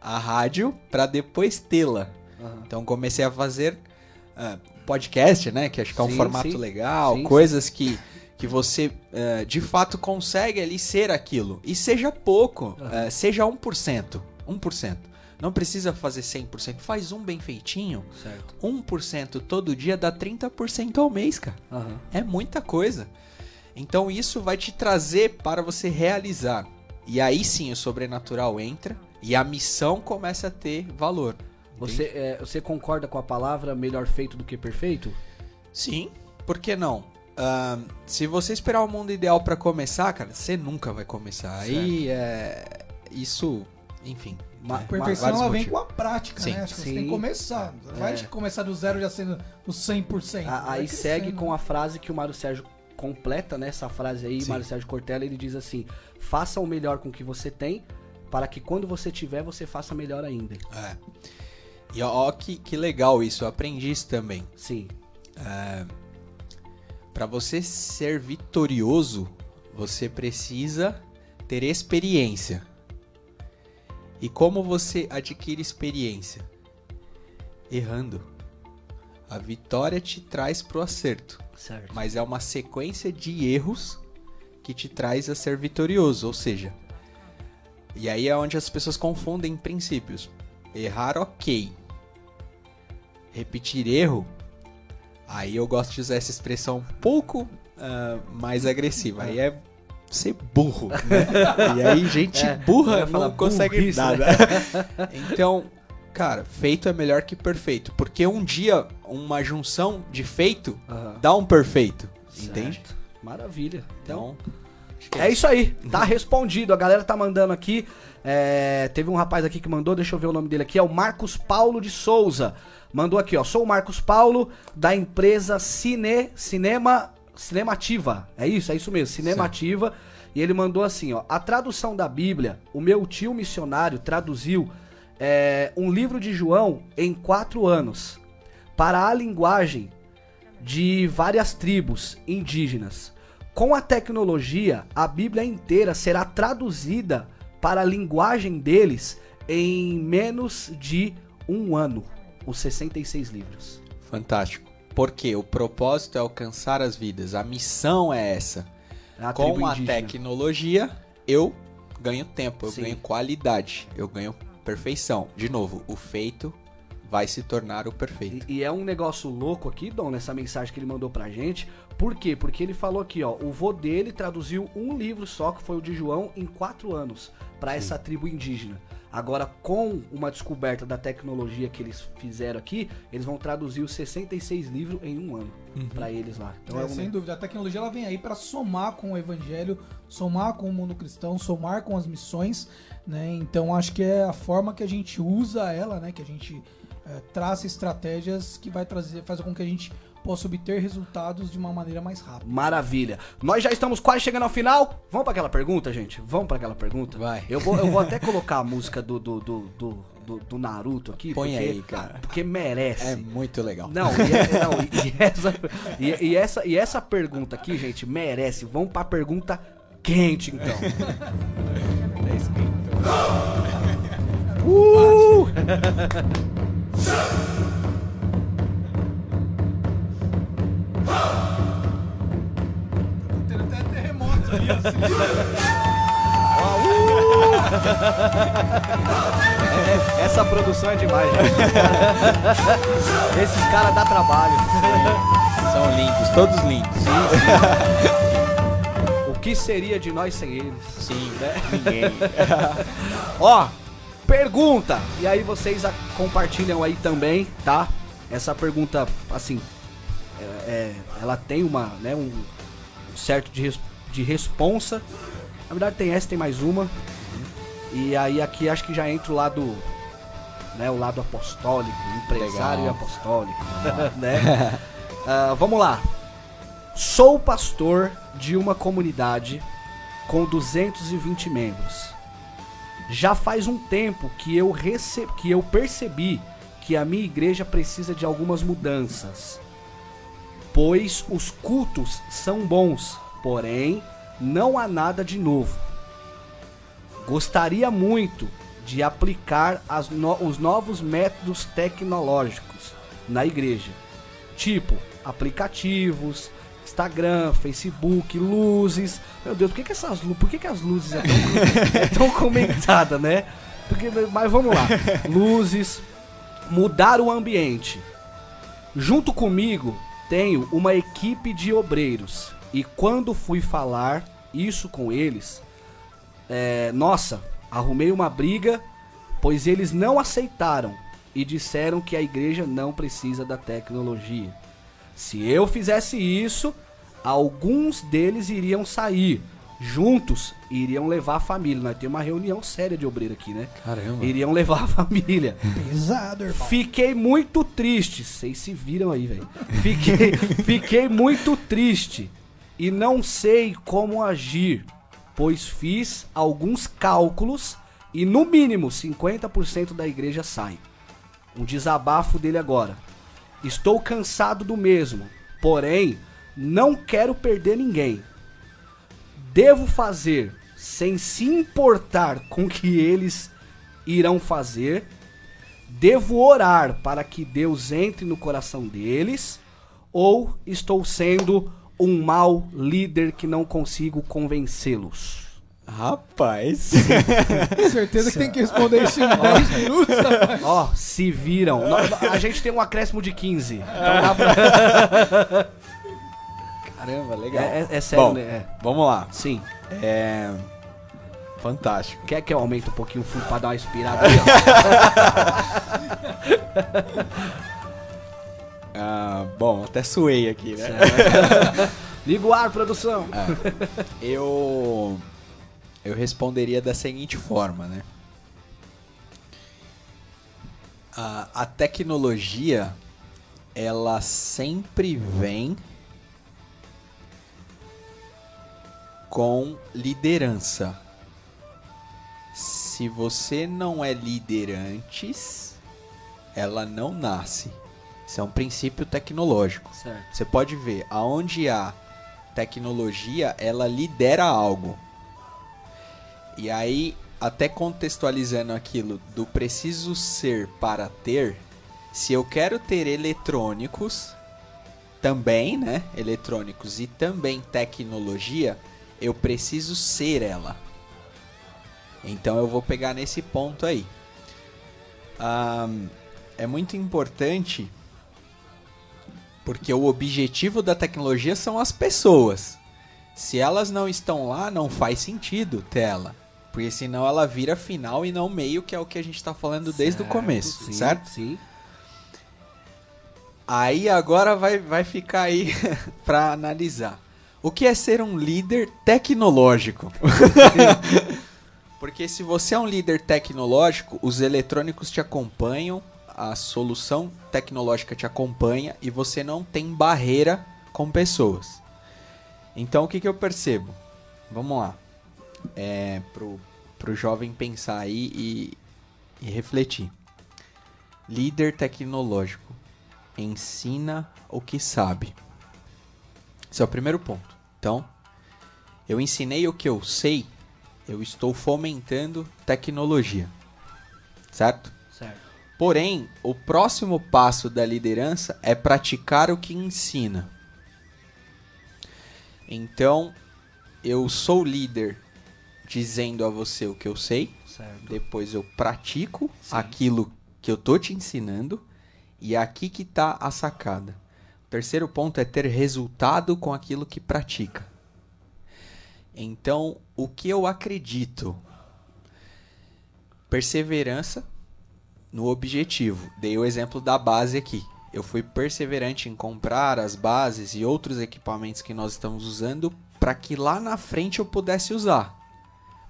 a rádio para depois tê-la. Aham. Então comecei a fazer ah, podcast, né? Que acho que é um Sim, formato sim. legal, Sim, coisas que, que você eh, de fato consegue ali ser aquilo. E seja pouco, eh, seja 1%. 1%. Não precisa fazer 100%. Faz um bem feitinho. Certo. 1% todo dia dá 30% ao mês, cara. Aham. É muita coisa. Então isso vai te trazer para você realizar. E aí sim o sobrenatural entra e a missão começa a ter valor. Você, é, você concorda com a palavra melhor feito do que perfeito? Sim, por que não? Ahn, se você esperar o mundo ideal pra começar, cara, você nunca vai começar. Aí é. Isso, enfim. Ma- é, A perfeição vários ela vem motivos. com a prática, Sim. né? Acho que você Sim. tem que começar. Não vai É. começar do zero já sendo o 100%. A- Vai aí segue com a frase que o Mário Sérgio completa né, essa frase aí, Sim. Mário Sérgio Cortella, ele diz assim: faça o melhor com o que você tem, para que quando você tiver, você faça melhor ainda. É. E ó, que, que legal isso, eu aprendi isso também. Sim. Pra você ser vitorioso, você precisa ter experiência. E como você adquire experiência? Errando. A vitória te traz pro acerto, Certo. mas é uma sequência de erros que te traz a ser vitorioso, ou seja, e aí é onde as pessoas confundem princípios. Errar, ok. Repetir erro, aí eu gosto de usar essa expressão um pouco ah, mais agressiva. Aí é ser burro, né? E aí gente É, burra não consegue burrice, né? nada. Então, cara, feito é melhor que perfeito. Porque um dia, uma junção de feito Aham. dá um perfeito. Entende? Certo. Maravilha. Então, Então, que É isso aí, tá respondido. A galera tá mandando aqui. é, teve um rapaz aqui que mandou, deixa eu ver o nome dele aqui, é o Marcos Paulo de Souza. Mandou aqui, ó. Sou o Marcos Paulo, da empresa Cine, Cinema, Cinemativa. É isso, é isso mesmo, Cinemativa. E ele mandou assim, ó. A tradução da Bíblia, o meu tio missionário traduziu é, um livro de João em quatro anos para a linguagem de várias tribos indígenas. Com a tecnologia, a Bíblia inteira será traduzida para a linguagem deles em menos de um ano. Os 66 livros. Fantástico. Porque o propósito é alcançar as vidas. A missão é essa. A Com a tecnologia, eu ganho tempo, eu Sim. ganho qualidade, eu ganho perfeição. De novo, o feito vai se tornar o perfeito. E, e é um negócio louco aqui, Dom, nessa mensagem que ele mandou pra gente. Por quê? Porque ele falou aqui, ó, o vô dele traduziu um livro só, que foi o de João, em quatro anos, pra essa tribo indígena. Agora, com uma descoberta da tecnologia que eles fizeram aqui, eles vão traduzir os 66 livros em um ano pra eles lá. Então é, É, um sem dúvida, a tecnologia ela vem aí para somar com o evangelho, somar com o mundo cristão, somar com as missões, né? Então acho que é a forma que a gente usa ela, né? Que a gente é, traça estratégias que vai trazer, fazer com que a gente possa obter resultados de uma maneira mais rápida. Maravilha. Nós já estamos quase chegando ao final. Vamos pra aquela pergunta, gente? Vamos pra aquela pergunta? Vai. Eu vou, eu vou até colocar a música do, do, do, do, do- do Naruto aqui. Põe porque, aí, cara. Porque merece. É muito legal. Não, e, é- não, e- e essa, e, e essa, e essa pergunta aqui, gente, merece. Vamos pra pergunta quente, então. Uh! Tendo até terremoto ali, assim. Essa produção é demais, gente. Esses caras dá trabalho. São lindos, todos lindos. O que seria de nós sem eles? Sim, né? ninguém. Ó, pergunta. E aí vocês a- compartilham aí também, tá? Essa pergunta, assim, é- ela tem uma, né, um certo de, res- de responsa. Na verdade tem essa, tem mais uma. E aí aqui acho que já entra o lado, né, o lado apostólico, empresário Legal. apostólico, né? Ah, vamos lá. Sou pastor de uma comunidade com 220 membros. Já faz um tempo que eu, rece... que eu percebi que a minha igreja precisa de algumas mudanças. Pois os cultos são bons, porém não há nada de novo. Gostaria muito de aplicar as no- os novos métodos tecnológicos na igreja, tipo aplicativos, Instagram, Facebook, luzes. Meu Deus, por que, que essas luzes, por que, que as luzes é tão, é tão comentada, né? Porque, mas vamos lá, luzes, mudar o ambiente. Junto comigo tenho uma equipe de obreiros e quando fui falar isso com eles, é, nossa, arrumei uma briga, pois eles não aceitaram e disseram que a igreja não precisa da tecnologia. Se eu fizesse isso, alguns deles iriam sair. Juntos iriam levar a família. Nós temos uma reunião séria de obreiro aqui, né? Caramba. Iriam levar a família. Pesado, irmão. Fiquei muito triste. Vocês se viram aí, velho. Fiquei, fiquei muito triste. e não sei como agir, pois fiz alguns cálculos e no mínimo 50% da igreja sai. Um desabafo dele agora. Estou cansado do mesmo, porém não quero perder ninguém. Devo fazer sem se importar com o que eles irão fazer. Devo orar para que Deus entre no coração deles ou estou sendo um mau líder que não consigo convencê-los? Rapaz. Certeza que tem que responder isso em 10 minutos, rapaz. Ó, se viram. A gente tem um acréscimo de 15. Então dá pra... Caramba, legal. É, é- é sério, Bom, né? É. Vamos lá. Sim. É. Fantástico. Quer que eu aumente um pouquinho o fundo pra dar uma inspirada? Ah, bom, até suei aqui, né? Liga o ar, produção. Eu. Eu responderia da seguinte forma, né? A, a tecnologia, ela sempre vem com liderança. Se você não é líder antes, ela não nasce. Isso é um princípio tecnológico. Certo. Você pode ver, aonde há tecnologia, ela lidera algo. E aí, até contextualizando aquilo do preciso ser para ter, se eu quero ter eletrônicos, também, né? Eletrônicos e também tecnologia, eu preciso ser ela. Então eu vou pegar nesse ponto aí. Ahn, é muito importante porque o objetivo da tecnologia são as pessoas. Se elas não estão lá, não faz sentido ter ela. Porque senão ela vira final e não meio, que é o que a gente está falando desde o Certo, começo, sim, certo? Sim. Aí agora vai, vai ficar aí pra analisar. O que é ser um líder tecnológico? Porque se você é um líder tecnológico, os eletrônicos te acompanham, a solução tecnológica te acompanha e você não tem barreira com pessoas. Então o que, que eu percebo? Vamos lá. É, pro, pro jovem pensar aí e, e refletir. Líder tecnológico ensina o que sabe. Esse é o primeiro ponto. Então, eu ensinei o que eu sei, eu estou fomentando tecnologia. Certo? Certo. Porém, o próximo passo da liderança é praticar o que ensina. Então, eu sou líder dizendo a você o que eu sei, Certo. depois eu pratico Sim. aquilo que eu tô te ensinando e é aqui que tá a sacada. Terceiro ponto é ter resultado com aquilo que pratica. Então, o que eu acredito? Perseverança no objetivo. Dei o exemplo da base aqui. Eu fui perseverante em comprar as bases e outros equipamentos que nós estamos usando para que lá na frente eu pudesse usar.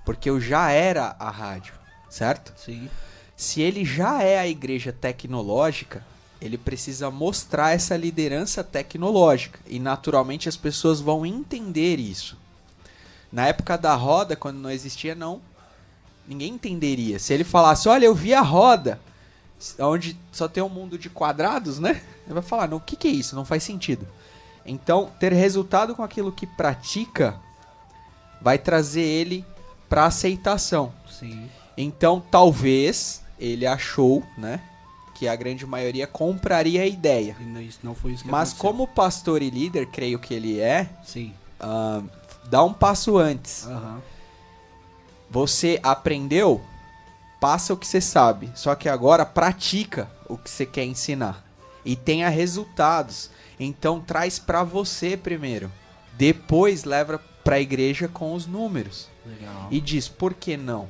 Porque eu já era a rádio, certo? Sim. Se ele já é a igreja tecnológica, ele precisa mostrar essa liderança tecnológica. E naturalmente as pessoas vão entender isso. Na época da roda, quando não existia, não. Ninguém entenderia. Se ele falasse, olha, eu vi a roda, onde só tem um mundo de quadrados, né? Ele vai falar, não, o que, que é isso? Não faz sentido. Então, ter resultado com aquilo que pratica vai trazer ele para aceitação. Sim. Então, talvez ele achou, né, que a grande maioria compraria a ideia. Não- Mas aconteceu. como pastor e líder, creio que ele é, Sim. ah, dá um passo antes. Aham. Você aprendeu, passa o que você sabe. Só que agora pratica o que você quer ensinar e tenha resultados. Então traz para você primeiro. Depois leva para a igreja com os números. Legal. E diz, por que não?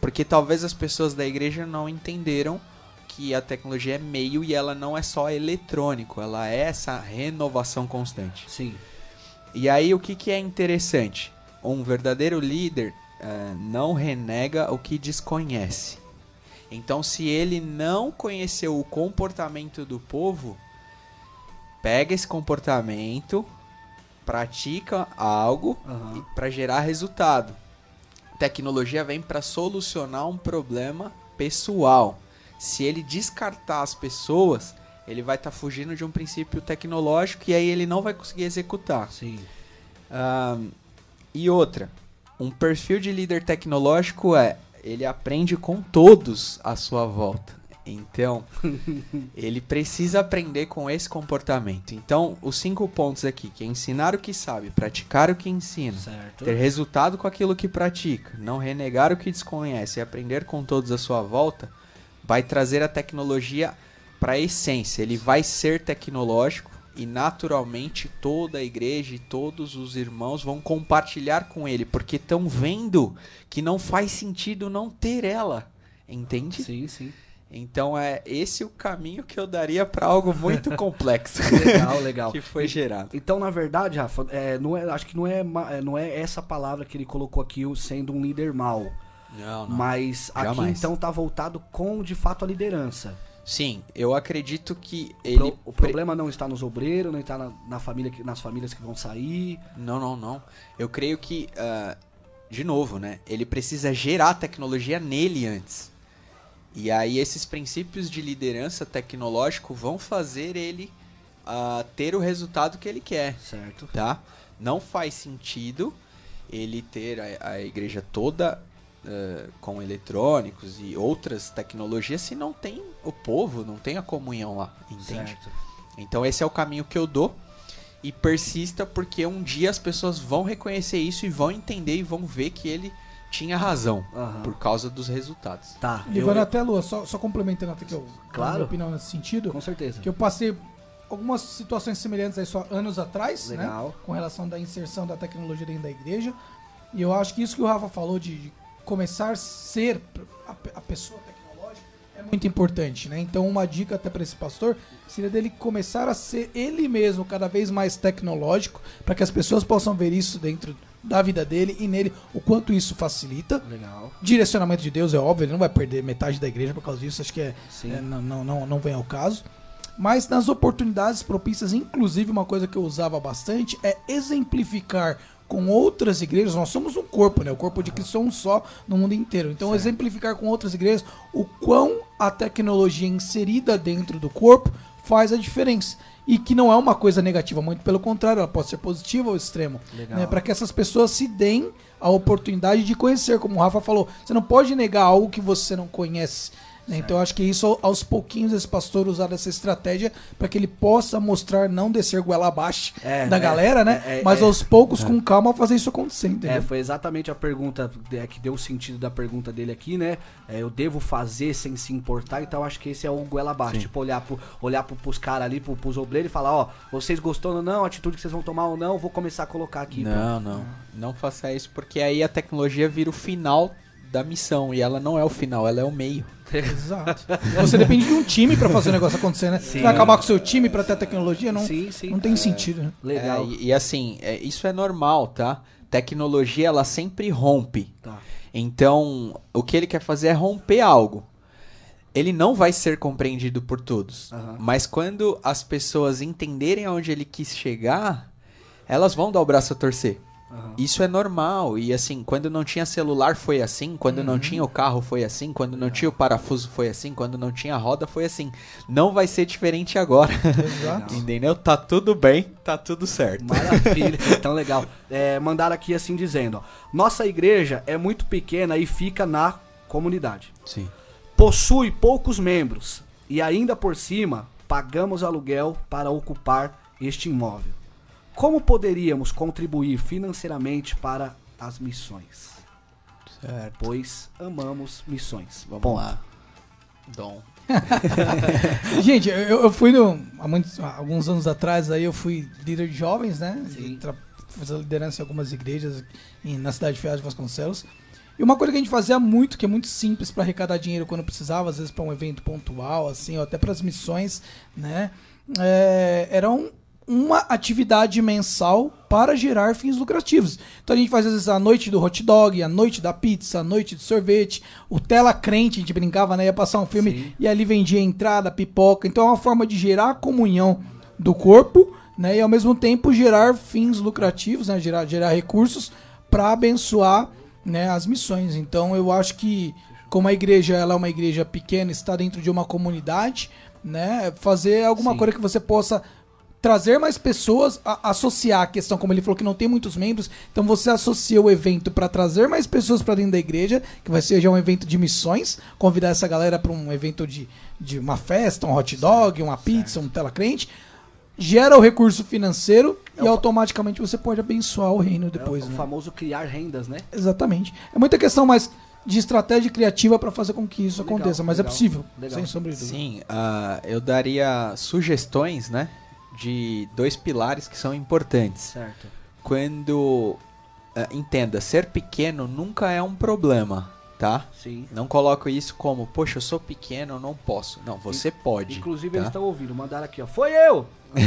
Porque talvez as pessoas da igreja não entenderam que a tecnologia é meio e ela não é só eletrônico, ela é essa renovação constante. Sim. E aí o que, que é interessante? Um verdadeiro líder ah, não renega o que desconhece. Então, se ele não conheceu o comportamento do povo, pega esse comportamento pratica algo Aham. para gerar resultado. Tecnologia vem para solucionar um problema pessoal. Se ele descartar as pessoas, ele vai estar fugindo de um princípio tecnológico e aí ele não vai conseguir executar. Sim. Ahn, e outra, um perfil de líder tecnológico é ele aprende com todos à sua volta. Então, ele precisa aprender com esse comportamento. Então, os cinco pontos aqui, que é ensinar o que sabe, praticar o que ensina, Certo. ter resultado com aquilo que pratica, não renegar o que desconhece e aprender com todos à sua volta, vai trazer a tecnologia para a essência. Ele vai ser tecnológico e naturalmente toda a igreja e todos os irmãos vão compartilhar com ele, porque estão vendo que não faz sentido não ter ela. Entende? Sim, sim. Então é esse o caminho que eu daria para algo muito complexo Legal, legal. que foi gerado. Então, na verdade, Rafa, é, não é, acho que não é, é, não é essa palavra que ele colocou aqui, o sendo um líder mau. Não, Mas aqui Jamais. então tá voltado com, de fato, a liderança. Sim, eu acredito que Pro- ele o problema não está nos obreiros, não está na, na família, que- nas famílias que vão sair. Não, não, não. Eu creio que, ah, de novo, né? Ele precisa gerar tecnologia nele antes. E aí esses princípios de liderança tecnológico vão fazer ele ah, ter o resultado que ele quer, Certo. tá? Não faz sentido ele ter a, a igreja toda ah, com eletrônicos e outras tecnologias se não tem o povo, não tem a comunhão lá, entende? Certo. Então esse é o caminho que eu dou. E persista porque um dia as pessoas vão reconhecer isso e vão entender e vão ver que ele tinha razão Aham. por causa dos resultados. Tá. eu- Levando até a lua, só, só complementando até que eu. Claro. Minha opinião nesse sentido. Com certeza. Que eu passei algumas situações semelhantes aí só anos atrás, né? Legal. Com relação da inserção da tecnologia dentro da igreja. E eu acho que isso que o Rafa falou de, de começar a ser a, pe- a pessoa tecnológica é muito importante, né? Então uma dica até para esse pastor seria dele começar a ser ele mesmo cada vez mais tecnológico, para que as pessoas possam ver isso dentro da vida dele e nele o quanto isso facilita. Legal. Direcionamento de Deus é óbvio, ele não vai perder metade da igreja por causa disso, acho que é, é, não, não, não, não vem ao caso. Mas nas oportunidades propícias, inclusive uma coisa que eu usava bastante é exemplificar com outras igrejas. Nós somos um corpo, né? O corpo de Cristo é um só no mundo inteiro. Então, exemplificar com outras igrejas o quão a tecnologia inserida dentro do corpo faz a diferença. E que não é uma coisa negativa, muito pelo contrário, ela pode ser positiva ao extremo. Né? Para que essas pessoas se deem a oportunidade de conhecer, como o Rafa falou. Você não pode negar algo que você não conhece. Né? Então eu acho que isso, aos pouquinhos, esse pastor usar essa estratégia para que ele possa mostrar, não descer goela abaixo É, da é, galera, né? é, é, Mas é. aos poucos, com calma, fazer isso acontecer, entendeu? É, foi exatamente a pergunta é, que deu o sentido da pergunta dele aqui, né? É, eu devo fazer sem se importar, então acho que esse é o goela abaixo. Tipo, olhar, pro, olhar pro, pros caras ali, pro, pros obreiros e falar, ó, vocês gostou ou não, a atitude que vocês vão tomar ou não, vou começar a colocar aqui. Não, não. Não faça isso porque aí a tecnologia vira o final da missão e ela não é o final, ela é o meio. Exato. Você depende de um time para fazer o negócio acontecer, né? Você vai acabar com o seu time para ter tecnologia? Não, Sim, sim. não tem sentido, né? Legal. É, e, e assim, é, isso é normal, tá? Tecnologia ela sempre rompe. Tá. Então, o que ele quer fazer é romper algo. Ele não vai ser compreendido por todos. Aham. Mas quando as pessoas entenderem aonde ele quis chegar, elas vão dar o braço a torcer. Isso é normal. E assim, quando não tinha celular foi assim, quando não tinha o carro foi assim, quando não tinha o parafuso foi assim, quando não tinha roda foi assim. Não vai ser diferente agora. Exato. Entendeu? Tá tudo bem, tá tudo certo. Maravilha, então legal. É, mandaram aqui assim dizendo, ó, nossa igreja é muito pequena e fica na comunidade. Sim. Possui poucos membros e ainda por cima pagamos aluguel para ocupar este imóvel. Como poderíamos contribuir financeiramente para as missões? Certo. Pois amamos missões. Vamos lá. Dom. Gente, eu, eu fui no, há, muitos, há alguns anos atrás aí eu fui líder de jovens, né? Sim. A liderança em algumas igrejas em- na cidade de Ferraz de Vasconcelos. E uma coisa que a gente fazia muito, que é muito simples para arrecadar dinheiro quando precisava, às vezes para um evento pontual, assim, ou até para as missões, né? É, era um- uma atividade mensal para gerar fins lucrativos. Então a gente faz às vezes a noite do hot dog, a noite da pizza, a noite do sorvete, o tela crente, a gente brincava, né? Ia passar um filme Sim. e ali vendia entrada, pipoca. Então é uma forma de gerar a comunhão do corpo, né? E ao mesmo tempo gerar fins lucrativos, né? Gerar, gerar recursos para abençoar né, as missões. Então eu acho que como a igreja ela é uma igreja pequena, está dentro de uma comunidade, né? Fazer alguma Sim. coisa que você possa trazer mais pessoas, a- associar a questão, como ele falou que não tem muitos membros, então você associa o evento para trazer mais pessoas para dentro da igreja, que vai ser já um evento de missões, convidar essa galera para um evento de, de uma festa, um hot dog, uma pizza, um tela crente, gera o recurso financeiro É e automaticamente você pode abençoar o reino depois, é o né? famoso criar rendas, né? Exatamente. É muita questão mais de estratégia criativa para fazer com que isso Legal, aconteça, mas é legal, possível, legal. sem sombra de dúvida. Sim, ah, eu daria sugestões, né? De dois pilares que são importantes. Certo. Quando. ah, entenda, ser pequeno nunca é um problema, tá? Sim. Não coloco isso como, poxa, eu sou pequeno, eu não posso. Não, você pode. Inclusive tá? eles estão ouvindo, mandaram aqui, ó. Foi eu!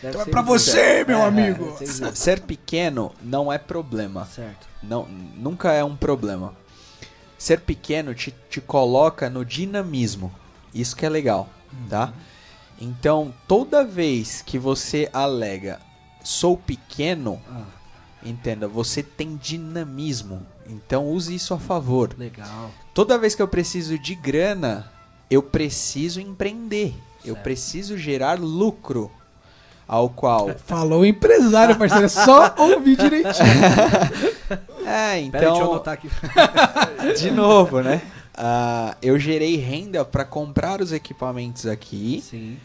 Então é ser pra você, meu É, amigo. deve ser. Ser pequeno não é problema. Certo. Não, nunca é um problema. Ser pequeno te, te coloca no dinamismo. Isso que é legal, tá? Então, toda vez que você alega sou pequeno, Ah, entenda, você tem dinamismo. Então, use isso a favor. legal. Toda vez que eu preciso de grana, eu preciso empreender. Eu Certo. preciso gerar lucro. Ao qual. Falou empresário, parceiro. É só ouvir direitinho. É, Pera aí, deixa eu então. anotar aqui. De novo, né? Ah, eu gerei renda para comprar os equipamentos aqui Sim.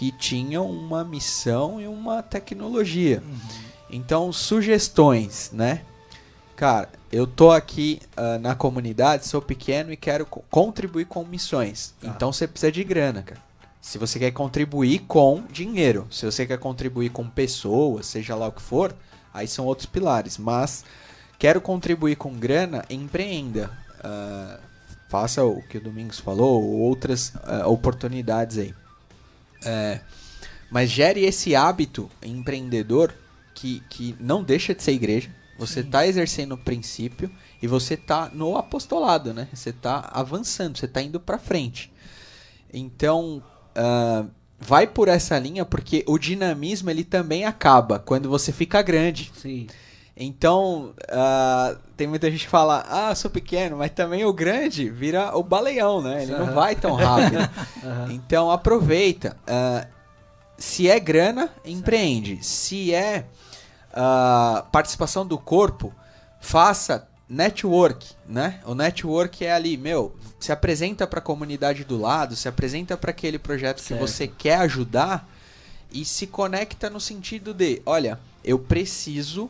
Que tinham uma missão e uma tecnologia. Então, sugestões, né? Cara, eu tô aqui ah, na comunidade, sou pequeno e quero co- contribuir com missões. Tá. Então você precisa de grana, cara. Se você quer contribuir com dinheiro, se você quer contribuir com pessoas, seja lá o que for, aí são outros pilares. Mas quero contribuir com grana, empreenda. Ah, faça o que o Domingos falou, ou outras ah, oportunidades aí. É, mas gere esse hábito empreendedor que, que não deixa de ser igreja. Você está exercendo o princípio e você está no apostolado, né? Você está avançando, você está indo para frente. Então, ah, vai por essa linha porque o dinamismo ele também acaba quando você fica grande. Sim. Então, ah, tem muita gente que fala, ah, sou pequeno, mas também o grande vira o baleão, né? Ele não Aham. vai tão rápido. Aham. Então, aproveita. Ah, se é grana, empreende. Se é ah, participação do corpo, faça network, né? O network é ali, meu, se apresenta para a comunidade do lado, se apresenta para aquele projeto que Certo. você quer ajudar e se conecta no sentido de, olha, eu preciso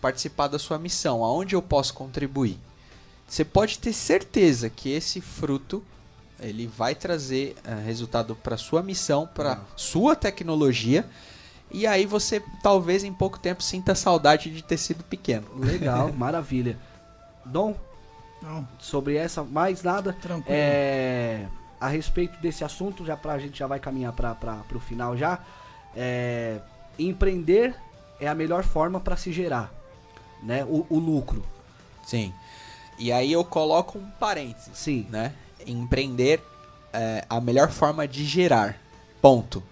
participar da sua missão, aonde eu posso contribuir. Você pode ter certeza que esse fruto ele vai trazer eh, resultado para sua missão, para sua tecnologia, e aí você talvez em pouco tempo sinta saudade de ter sido pequeno. Legal, maravilha. Dom, Não, sobre essa, mais nada. tranquilo. É, a respeito desse assunto, já pra gente já vai caminhar para pro final já. É, empreender é a melhor forma para se gerar, né? O, o lucro. Sim. E aí eu coloco um parênteses, Sim. né? Empreender é a melhor forma de gerar. Ponto.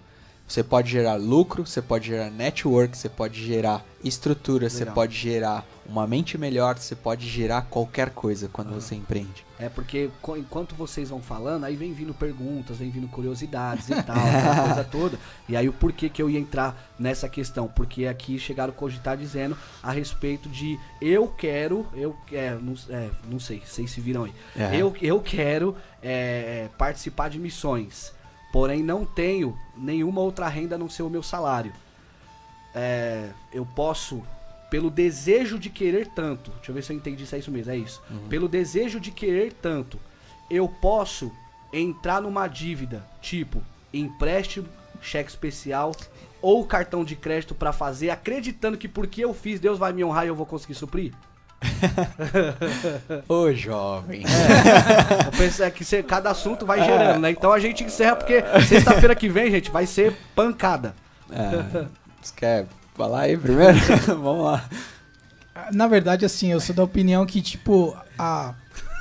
Você pode gerar lucro, você pode gerar network, você pode gerar estrutura, você Legal. pode gerar uma mente melhor, você pode gerar qualquer coisa quando você empreende. É porque enquanto vocês vão falando, aí vem vindo perguntas, vem vindo curiosidades e tal, aquela coisa toda. E aí o porquê que eu ia entrar nessa questão? Porque aqui chegaram a cogitar dizendo a respeito de eu quero, eu é, não, é, não sei, vocês se viram aí. É. Eu, eu quero é, participar de missões, porém não tenho nenhuma outra renda a não ser o meu salário. É, eu posso, pelo desejo de querer tanto, deixa eu ver se eu entendi se é isso mesmo, é isso. Pelo desejo de querer tanto, eu posso entrar numa dívida, tipo empréstimo, cheque especial ou cartão de crédito pra fazer, acreditando que porque eu fiz, Deus vai me honrar e eu vou conseguir suprir? Ô jovem. Penso é que cê- cada assunto vai gerando, né? Então a gente encerra porque sexta-feira que vem, gente, vai ser pancada. É, quer falar aí primeiro? Vamos lá. Na verdade, assim, eu sou da opinião que, tipo, a.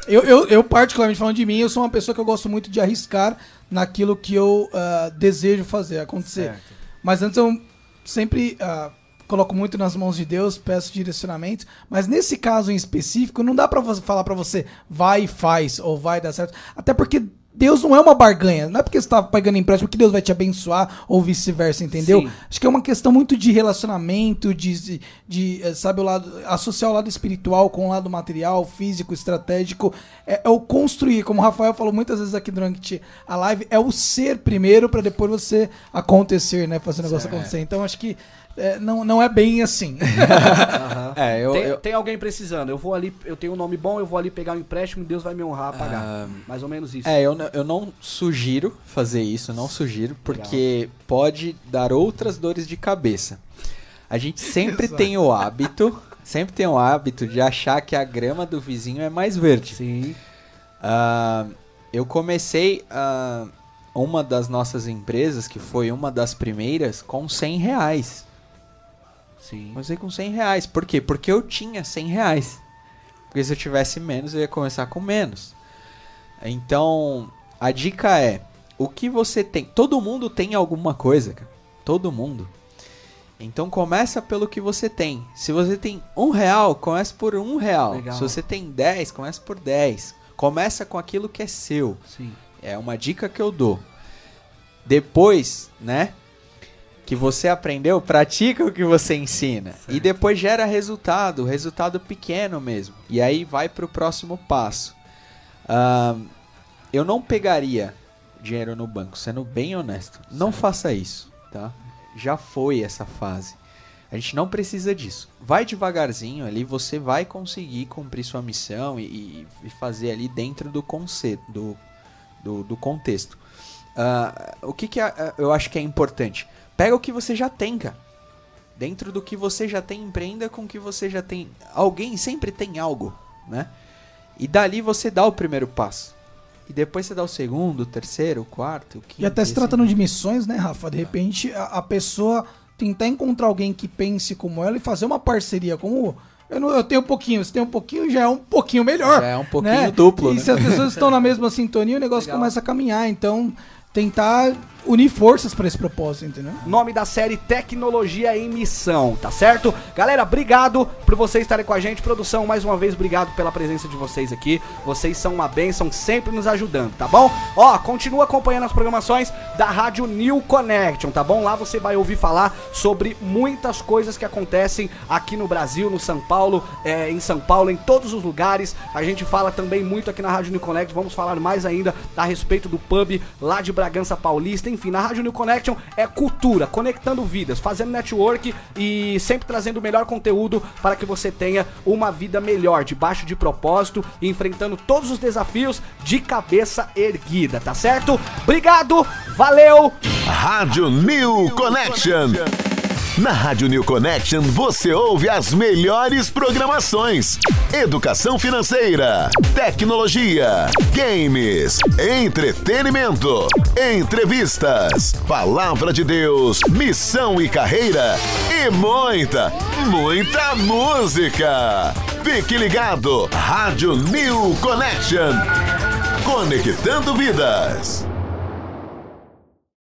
Eu, eu, eu, particularmente falando de mim, eu sou uma pessoa que eu gosto muito de arriscar naquilo que eu ah, desejo fazer acontecer. Certo. Mas antes eu sempre ah, coloco muito nas mãos de Deus, peço direcionamento. Mas nesse caso em específico, não dá pra você falar pra você vai e faz ou vai dar certo. Até porque Deus não é uma barganha. Não é porque você tá pagando empréstimo que Deus vai te abençoar ou vice-versa, entendeu? Sim. Acho que é uma questão muito de relacionamento, de, de eh, sabe, o lado, associar o lado espiritual com o lado material, físico, estratégico. É, é o construir, como o Rafael falou muitas vezes aqui durante a live, é o ser primeiro pra depois você acontecer, né? Fazer o negócio acontecer. Então acho que eh, não, não é bem assim. Aham. É, eu, tem, eu- tem alguém precisando. Eu vou ali, eu tenho um nome bom, eu vou ali pegar um empréstimo e Deus vai me honrar a pagar. Ah, Mais ou menos isso. É, eu, não- eu não sugiro fazer isso, não sugiro, porque pode dar outras dores de cabeça. A gente sempre Exato. tem o hábito, sempre tem o hábito de achar que a grama do vizinho é mais verde. Sim. Ah, eu comecei ah, uma das nossas empresas, que foi uma das primeiras, com 100 reais. Sim. Comecei com 100 reais. Por quê? Porque eu tinha 100 reais. Porque se eu tivesse menos, eu ia começar com menos. Então, a dica é: o que você tem? Todo mundo tem alguma coisa, cara. Todo mundo. Então começa pelo que você tem. Se você tem um real, comece por um real. Legal. Se você tem 10, comece por 10. Começa com aquilo que é seu. Sim. É uma dica que eu dou. Depois, né? Que você aprendeu, pratica o que você ensina. E depois gera resultado, resultado pequeno mesmo. E aí vai pro próximo passo. Ahn, eu não pegaria dinheiro no banco, sendo bem honesto. Não faça isso, tá? Já foi essa fase. A gente não precisa disso. Vai devagarzinho ali, você vai conseguir cumprir sua missão e, e fazer ali dentro do conceito, do, do, do contexto. Ah, o que, que eu acho que é importante? Pega o que você já tem, cara. Dentro do que você já tem, empreenda com o que você já tem. Alguém sempre tem algo, né? E dali você dá o primeiro passo. E depois você dá o segundo, o terceiro, o quarto, o quinto. E até se tratando de missões, né, Rafa? De repente, a, a pessoa tentar encontrar alguém que pense como ela e fazer uma parceria como. Eu, não, eu tenho um pouquinho, você tem um pouquinho, já é um pouquinho melhor. Já é um pouquinho né? duplo, E né? se as pessoas estão na mesma sintonia, o negócio Legal. começa a caminhar. Então, tentar unir forças pra esse propósito, entendeu? Nome da série Tecnologia em Missão, tá certo? Galera, obrigado por vocês estarem com a gente. Produção, mais uma vez, obrigado pela presença de vocês aqui. Vocês são uma bênção, sempre nos ajudando, tá bom? Ó, continua acompanhando as programações da Rádio New Connection, tá bom? Lá você vai ouvir falar sobre muitas coisas que acontecem aqui no Brasil, no São Paulo, é, em São Paulo, em todos os lugares. A gente fala também muito aqui na Rádio New Connect. Vamos falar mais ainda a respeito do pub lá de Bragança Paulista. Enfim, na Rádio New Connection é cultura, conectando vidas, fazendo network e sempre trazendo o melhor conteúdo para que você tenha uma vida melhor, debaixo de propósito e enfrentando todos os desafios de cabeça erguida, tá certo? Obrigado, valeu! Rádio New Connection. Na Rádio New Connection você ouve as melhores programações: educação financeira, tecnologia, games, entretenimento, entrevistas, palavra de Deus, missão e carreira e muita, muita música. Fique ligado, Rádio New Connection. Conectando vidas.